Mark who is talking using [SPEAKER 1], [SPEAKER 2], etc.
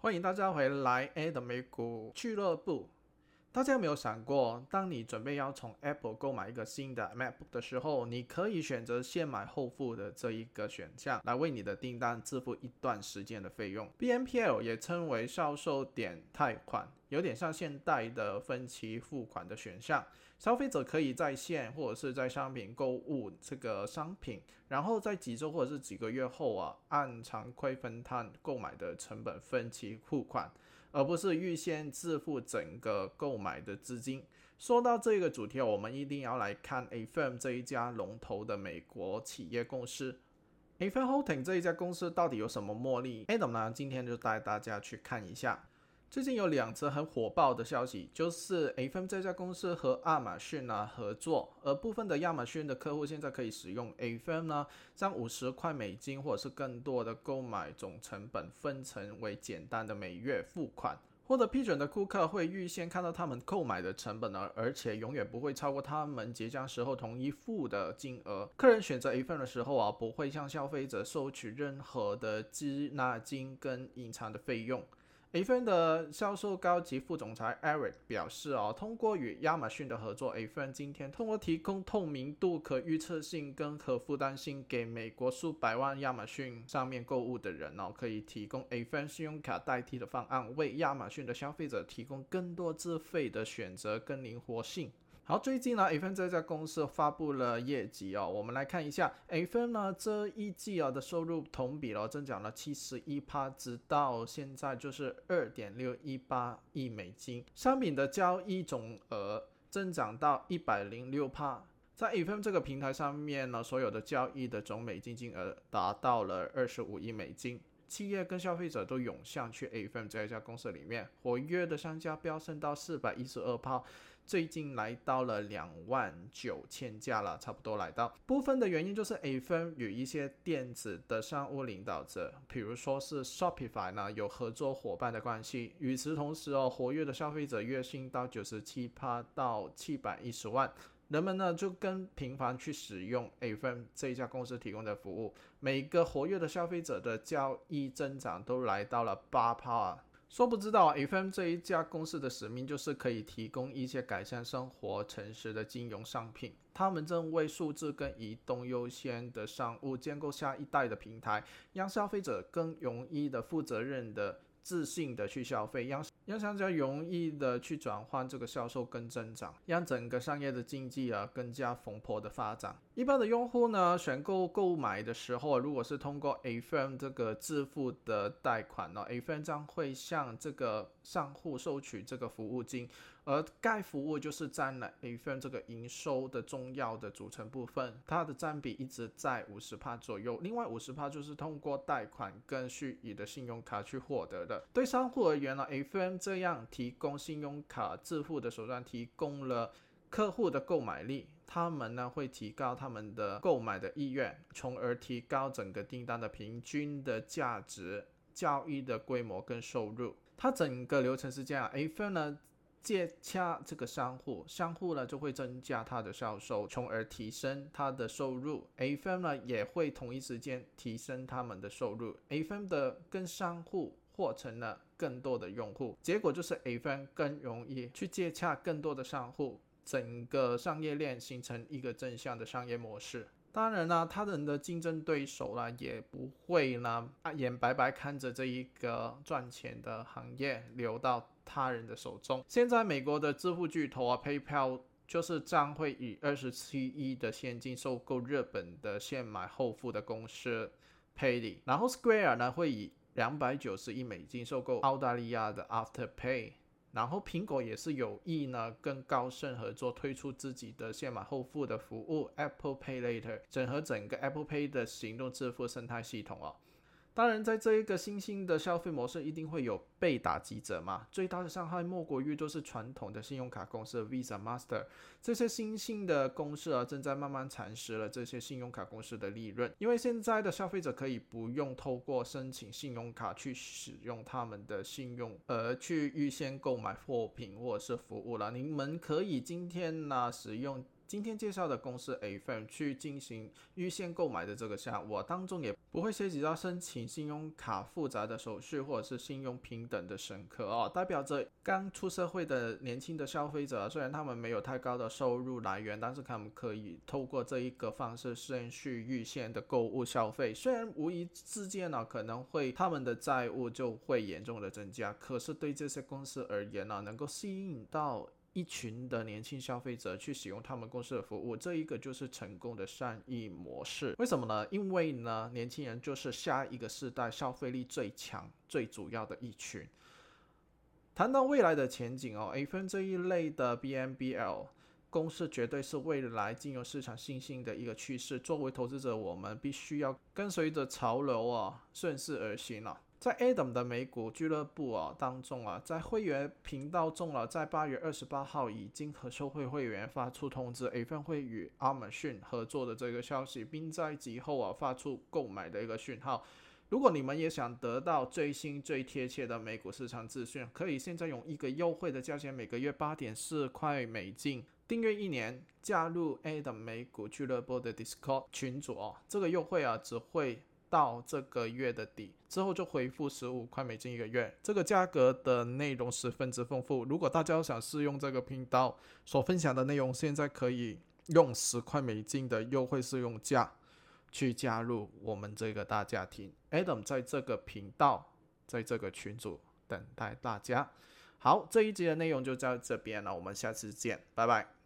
[SPEAKER 1] 欢迎大家回来 A 的美股俱乐部。大家有没有想过，当你准备要从 Apple 购买一个新的 MacBook 的时候，你可以选择先买后付的这一个选项，来为你的订单支付一段时间的费用。BNPL 也称为销售点贷款。有点像现代的分期付款的选项，消费者可以在线或者是在商品购物这个商品，然后在几周或者是几个月后啊，按常规分摊购买的成本分期付款，而不是预先支付整个购买的资金。说到这个主题，我们一定要来看 A Firm 这一家龙头的美国企业公司。Affirm Holding 这一家公司到底有什么魔力？Adam 呢，今天就带大家去看一下。最近有两则很火爆的消息，就是 AFM 这家公司和亚马逊啊合作，而部分的亚马逊的客户现在可以使用 AFM 呢，将五十块美金或者是更多的购买总成本分成为简单的每月付款，获得批准的顾客会预先看到他们购买的成本呢，而且永远不会超过他们结账时候同意付的金额。客人选择 AFM 的时候啊，不会向消费者收取任何的滞纳金跟隐藏的费用。Afin 的销售高级副总裁 Eric 表示：“哦，通过与亚马逊的合作，Afin 今天通过提供透明度、可预测性跟可负担性给美国数百万亚马逊上面购物的人哦，可以提供 Afin 信用卡代替的方案，为亚马逊的消费者提供更多自费的选择跟灵活性。”好，最近呢，A 分这家公司发布了业绩哦，我们来看一下 A 分呢这一季啊的收入同比了增长了七十一趴，直到现在就是二点六一八亿美金，商品的交易总额增长到一百零六趴，在 A 分这个平台上面呢，所有的交易的总美金金额达到了二十五亿美金。企业跟消费者都涌向去 A F M 这一家公司里面，活跃的商家飙升到四百一十二炮，最近来到了两万九千家了，差不多来到。部分的原因就是 A F M 与一些电子的商务领导者，比如说是 Shopify 呢，有合作伙伴的关系。与此同时哦，活跃的消费者月薪到九十七趴到七百一十万。人们呢就更频繁去使用 AFM 这一家公司提供的服务，每个活跃的消费者的交易增长都来到了八趴。说不知道 AFM 这一家公司的使命就是可以提供一些改善生活、诚实的金融商品。他们正为数字跟移动优先的商务建构下一代的平台，让消费者更容易的、负责任的。自信的去消费，让让商家容易的去转换这个销售跟增长，让整个商业的经济啊更加蓬勃的发展。一般的用户呢，选购购买的时候，如果是通过 AFM 这个支付的贷款呢，AFM 将会向这个商户收取这个服务金，而该服务就是占了 a f i r m 这个营收的重要的组成部分，它的占比一直在五十帕左右。另外五十帕就是通过贷款跟虚拟的信用卡去获得的。对商户而言呢，A F M 这样提供信用卡支付的手段，提供了客户的购买力，他们呢会提高他们的购买的意愿，从而提高整个订单的平均的价值、交易的规模跟收入。它整个流程是这样：A firm 呢接洽这个商户，商户呢就会增加他的销售，从而提升他的收入。A firm 呢也会同一时间提升他们的收入。A firm 的跟商户。获成了更多的用户，结果就是 A 分更容易去接洽更多的商户，整个商业链形成一个正向的商业模式。当然啦，他人的竞争对手啦也不会呢眼白白看着这一个赚钱的行业流到他人的手中。现在美国的支付巨头啊，PayPal 就是将会以二十七亿的现金收购日本的现买后付的公司 Payly，然后 Square 呢会以两百九十亿美金收购澳大利亚的 Afterpay，然后苹果也是有意呢跟高盛合作推出自己的先买后付的服务 Apple Pay Later，整合整个 Apple Pay 的行动支付生态系统哦。当然，在这一个新兴的消费模式，一定会有被打击者嘛。最大的伤害莫过于就是传统的信用卡公司 Visa、Master 这些新兴的公司啊，正在慢慢蚕食了这些信用卡公司的利润。因为现在的消费者可以不用透过申请信用卡去使用他们的信用，而去预先购买货品或者是服务了。你们可以今天呢使用。今天介绍的公司 A firm 去进行预先购买的这个项目当中，也不会涉及到申请信用卡复杂的手续或者是信用平等的审核哦。代表着刚出社会的年轻的消费者，虽然他们没有太高的收入来源，但是他们可以透过这一个方式顺序预先的购物消费。虽然无意之间呢，可能会他们的债务就会严重的增加，可是对这些公司而言呢，能够吸引到。一群的年轻消费者去使用他们公司的服务，这一个就是成功的善意模式。为什么呢？因为呢，年轻人就是下一个世代消费力最强、最主要的一群。谈到未来的前景哦，A 分这一类的 BNBL 公司绝对是未来金融市场新兴的一个趋势。作为投资者，我们必须要跟随着潮流啊，顺势而行了。在 Adam 的美股俱乐部啊当中啊，在会员频道中了，在八月二十八号已经和收会会员发出通知，A 份会与阿马逊合作的这个消息，并在及后啊发出购买的一个讯号。如果你们也想得到最新最贴切的美股市场资讯，可以现在用一个优惠的价钱，每个月八点四块美金订阅一年，加入 Adam 美股俱乐部的 Discord 群组哦。这个优惠啊只会。到这个月的底之后就回复十五块美金一个月，这个价格的内容十分之丰富。如果大家想试用这个频道所分享的内容，现在可以用十块美金的优惠试用价去加入我们这个大家庭。Adam 在这个频道，在这个群组等待大家。好，这一集的内容就到这边了，我们下次见，拜拜。